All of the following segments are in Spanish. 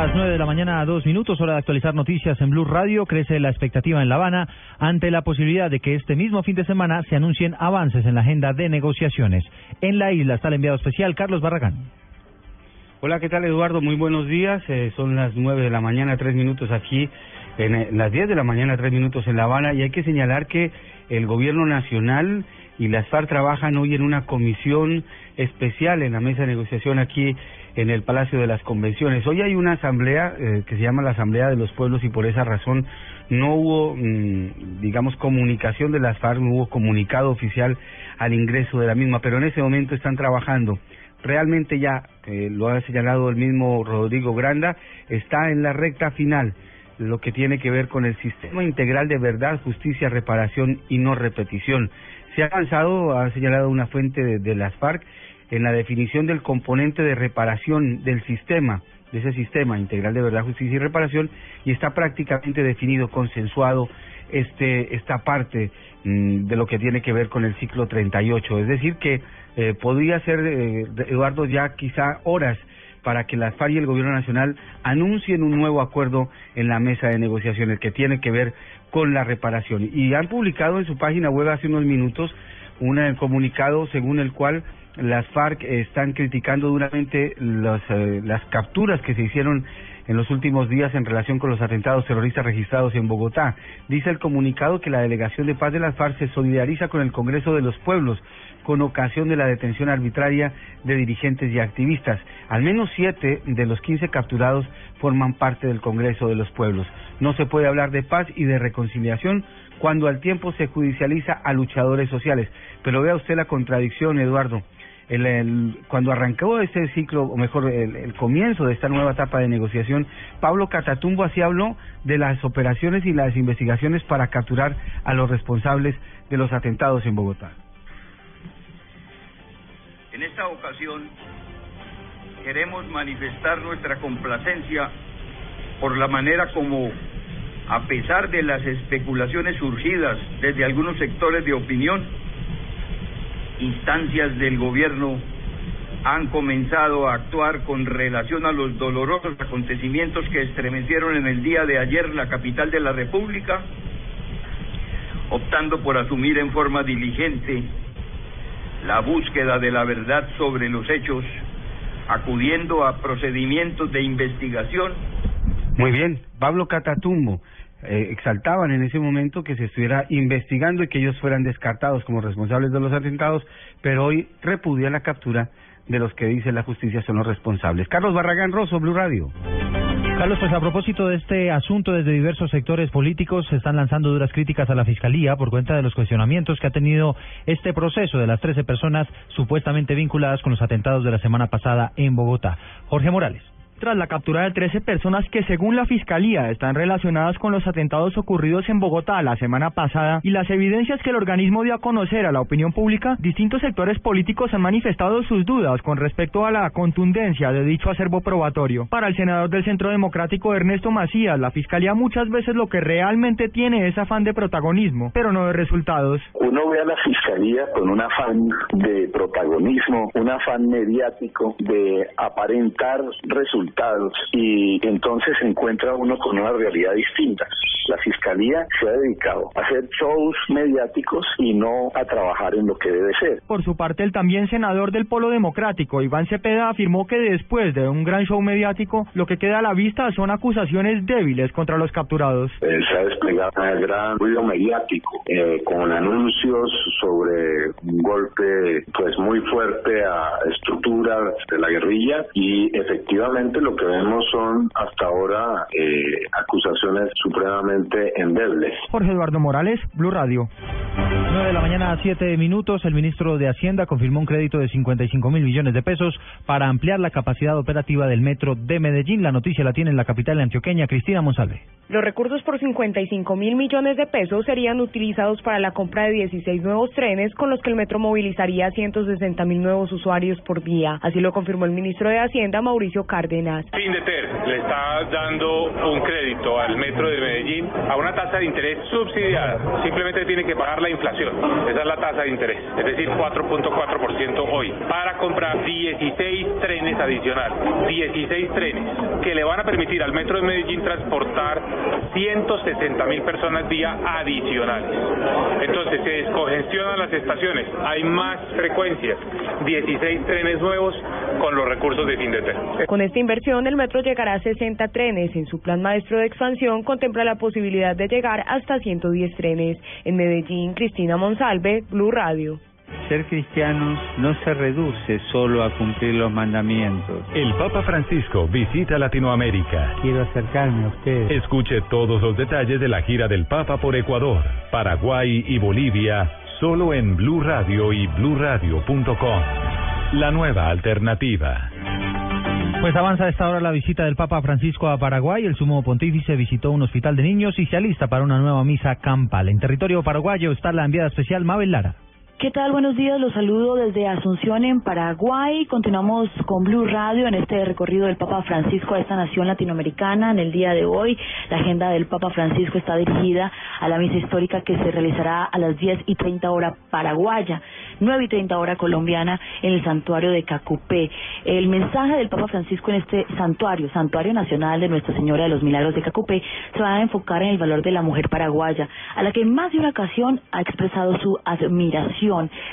Las 9 de la mañana, dos minutos, hora de actualizar noticias en Blue Radio. Crece la expectativa en La Habana ante la posibilidad de que este mismo fin de semana se anuncien avances en la agenda de negociaciones. En la isla está el enviado especial Carlos Barragán. Hola, ¿qué tal Eduardo? Muy buenos días. Eh, son las 9 de la mañana, tres minutos aquí, en, en las 10 de la mañana, tres minutos en La Habana. Y hay que señalar que el gobierno nacional y las FARC trabajan hoy en una comisión especial en la mesa de negociación aquí en el Palacio de las Convenciones. Hoy hay una asamblea eh, que se llama la Asamblea de los Pueblos y por esa razón no hubo, mm, digamos, comunicación de las FARC, no hubo comunicado oficial al ingreso de la misma, pero en ese momento están trabajando. Realmente ya, eh, lo ha señalado el mismo Rodrigo Granda, está en la recta final lo que tiene que ver con el sistema integral de verdad, justicia, reparación y no repetición. Se ha avanzado, ha señalado una fuente de, de las FARC, en la definición del componente de reparación del sistema, de ese sistema integral de verdad, justicia y reparación, y está prácticamente definido, consensuado este esta parte mm, de lo que tiene que ver con el ciclo 38. Es decir, que eh, podría ser, eh, Eduardo, ya quizá horas para que las FARC y el Gobierno Nacional anuncien un nuevo acuerdo en la mesa de negociaciones que tiene que ver con la reparación. Y han publicado en su página web hace unos minutos un comunicado según el cual las FARC están criticando duramente las, eh, las capturas que se hicieron en los últimos días en relación con los atentados terroristas registrados en Bogotá. Dice el comunicado que la Delegación de Paz de las FARC se solidariza con el Congreso de los Pueblos con ocasión de la detención arbitraria de dirigentes y activistas. Al menos siete de los quince capturados forman parte del Congreso de los Pueblos. No se puede hablar de paz y de reconciliación cuando al tiempo se judicializa a luchadores sociales. Pero vea usted la contradicción, Eduardo. El, cuando arrancó este ciclo, o mejor, el, el, comienzo de esta nueva etapa de negociación, Pablo Catatumbo así habló de las operaciones y las investigaciones para capturar a los responsables de los atentados en Bogotá. En esta ocasión queremos manifestar nuestra complacencia por la manera como, a pesar de las especulaciones surgidas desde algunos sectores de opinión, instancias del gobierno han comenzado a actuar con relación a los dolorosos acontecimientos que estremecieron en el día de ayer la capital de la República, optando por asumir en forma diligente la búsqueda de la verdad sobre los hechos, acudiendo a procedimientos de investigación. Muy bien, Pablo Catatumbo. Eh, exaltaban en ese momento que se estuviera investigando y que ellos fueran descartados como responsables de los atentados, pero hoy repudia la captura de los que dice la justicia son los responsables. Carlos Barragán Rosso, Blue Radio. Carlos, pues a propósito de este asunto, desde diversos sectores políticos se están lanzando duras críticas a la Fiscalía por cuenta de los cuestionamientos que ha tenido este proceso de las 13 personas supuestamente vinculadas con los atentados de la semana pasada en Bogotá. Jorge Morales tras la captura de 13 personas que según la Fiscalía están relacionadas con los atentados ocurridos en Bogotá la semana pasada y las evidencias que el organismo dio a conocer a la opinión pública, distintos sectores políticos han manifestado sus dudas con respecto a la contundencia de dicho acervo probatorio. Para el senador del Centro Democrático Ernesto Macías, la Fiscalía muchas veces lo que realmente tiene es afán de protagonismo, pero no de resultados. Uno ve a la Fiscalía con un afán de protagonismo, un afán mediático de aparentar resultados y entonces se encuentra uno con una realidad distinta. La Fiscalía se ha dedicado a hacer shows mediáticos y no a trabajar en lo que debe ser. Por su parte, el también senador del Polo Democrático, Iván Cepeda, afirmó que después de un gran show mediático, lo que queda a la vista son acusaciones débiles contra los capturados. Eh, se ha desplegado un gran ruido mediático eh, con anuncios sobre un golpe pues muy fuerte a estructuras de la guerrilla y efectivamente lo que vemos son hasta ahora eh, acusaciones supremamente realmente endeble. Jorge Eduardo Morales, Blue Radio. 9 de la mañana a 7 minutos, el ministro de Hacienda confirmó un crédito de 55 mil millones de pesos para ampliar la capacidad operativa del metro de Medellín. La noticia la tiene en la capital antioqueña, Cristina Monsalve. Los recursos por 55 mil millones de pesos serían utilizados para la compra de 16 nuevos trenes con los que el metro movilizaría 160 mil nuevos usuarios por día. Así lo confirmó el ministro de Hacienda, Mauricio Cárdenas. Findeter le está dando un crédito al metro de Medellín a una tasa de interés subsidiada. Simplemente tiene que pagar la inflación. Esa es la tasa de interés, es decir, 4.4% hoy, para comprar 16 trenes adicionales. 16 trenes que le van a permitir al metro de Medellín transportar 160 mil personas día adicionales. Entonces se descongestionan las estaciones, hay más frecuencias, 16 trenes nuevos con los recursos de Findeter. Con esta inversión, el metro llegará a 60 trenes. En su plan maestro de expansión contempla la posibilidad de llegar hasta 110 trenes. En Medellín, Cristina Monsalve, Blue Radio. Ser cristiano no se reduce solo a cumplir los mandamientos. El Papa Francisco visita Latinoamérica. Quiero acercarme a ustedes. Escuche todos los detalles de la gira del Papa por Ecuador, Paraguay y Bolivia, solo en Blue Radio y bluradio.com. La nueva alternativa. Pues avanza a esta hora la visita del Papa Francisco a Paraguay. El sumo pontífice visitó un hospital de niños y se alista para una nueva misa campal. En territorio paraguayo está la enviada especial Mabel Lara. ¿Qué tal? Buenos días, los saludo desde Asunción en Paraguay. Continuamos con Blue Radio en este recorrido del Papa Francisco a esta nación latinoamericana. En el día de hoy, la agenda del Papa Francisco está dirigida a la misa histórica que se realizará a las 10 y 30 hora paraguaya, 9 y 30 hora colombiana en el santuario de Cacupé. El mensaje del Papa Francisco en este santuario, Santuario Nacional de Nuestra Señora de los Milagros de Cacupé, se va a enfocar en el valor de la mujer paraguaya, a la que más de una ocasión ha expresado su admiración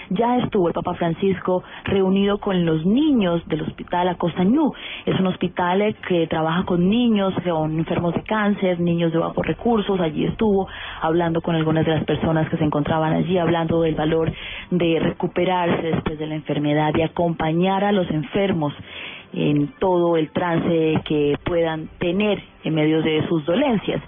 ya estuvo el Papa Francisco reunido con los niños del hospital Acostañú. Es un hospital eh, que trabaja con niños, con enfermos de cáncer, niños de bajos recursos. Allí estuvo hablando con algunas de las personas que se encontraban allí, hablando del valor de recuperarse después de la enfermedad, de acompañar a los enfermos en todo el trance que puedan tener en medio de sus dolencias.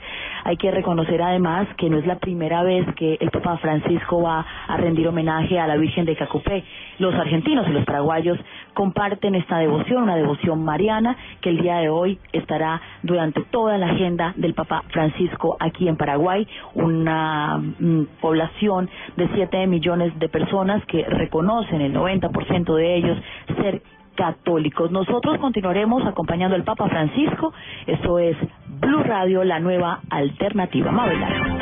Hay que reconocer además que no es la primera vez que el Papa Francisco va a rendir homenaje a la Virgen de Cacupé. Los argentinos y los paraguayos comparten esta devoción, una devoción mariana que el día de hoy estará durante toda la agenda del Papa Francisco aquí en Paraguay, una mm, población de 7 millones de personas que reconocen el 90% de ellos ser católicos. Nosotros continuaremos acompañando al Papa Francisco. Esto es Blue Radio, la nueva alternativa. Mabel.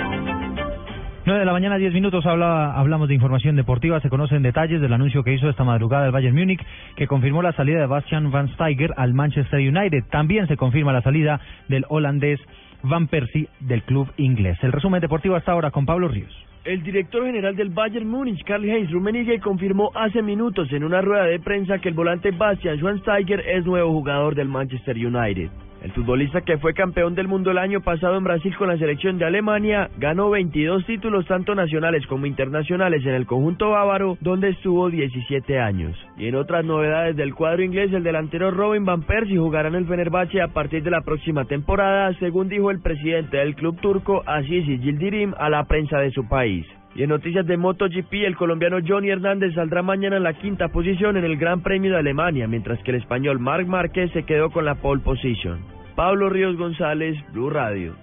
9 de la mañana, 10 minutos, habla, hablamos de información deportiva. Se conocen detalles del anuncio que hizo esta madrugada el Bayern Múnich, que confirmó la salida de Bastian Van Steiger al Manchester United. También se confirma la salida del holandés Van Persie del club inglés. El resumen deportivo hasta ahora con Pablo Ríos. El director general del Bayern Múnich, Karl-Heinz Rummenigge, confirmó hace minutos en una rueda de prensa que el volante Bastian Schweinsteiger es nuevo jugador del Manchester United. El futbolista que fue campeón del mundo el año pasado en Brasil con la selección de Alemania ganó 22 títulos tanto nacionales como internacionales en el conjunto bávaro, donde estuvo 17 años. Y en otras novedades del cuadro inglés, el delantero Robin Van Persie jugará en el Fenerbahce a partir de la próxima temporada, según dijo el presidente del club turco Aziz Yildirim a la prensa de su país. Y en noticias de MotoGP, el colombiano Johnny Hernández saldrá mañana en la quinta posición en el Gran Premio de Alemania, mientras que el español Marc Márquez se quedó con la pole position. Pablo Ríos González, Blue Radio.